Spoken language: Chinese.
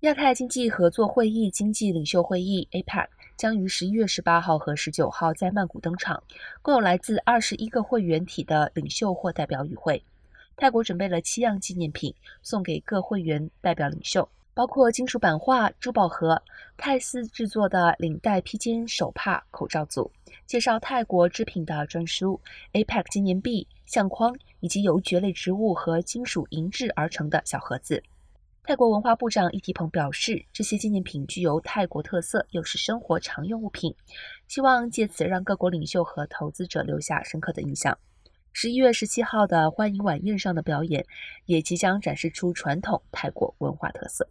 亚太经济合作会议经济领袖会议 （APEC） 将于十一月十八号和十九号在曼谷登场，共有来自二十一个会员体的领袖或代表与会。泰国准备了七样纪念品送给各会员代表领袖，包括金属版画、珠宝盒、泰丝制作的领带、披肩、手帕、口罩组，介绍泰国织品的专书、APEC 纪念币、相框，以及由蕨类植物和金属银制而成的小盒子。泰国文化部长伊提蓬表示，这些纪念品具有泰国特色，又是生活常用物品，希望借此让各国领袖和投资者留下深刻的印象。十一月十七号的欢迎晚宴上的表演，也即将展示出传统泰国文化特色。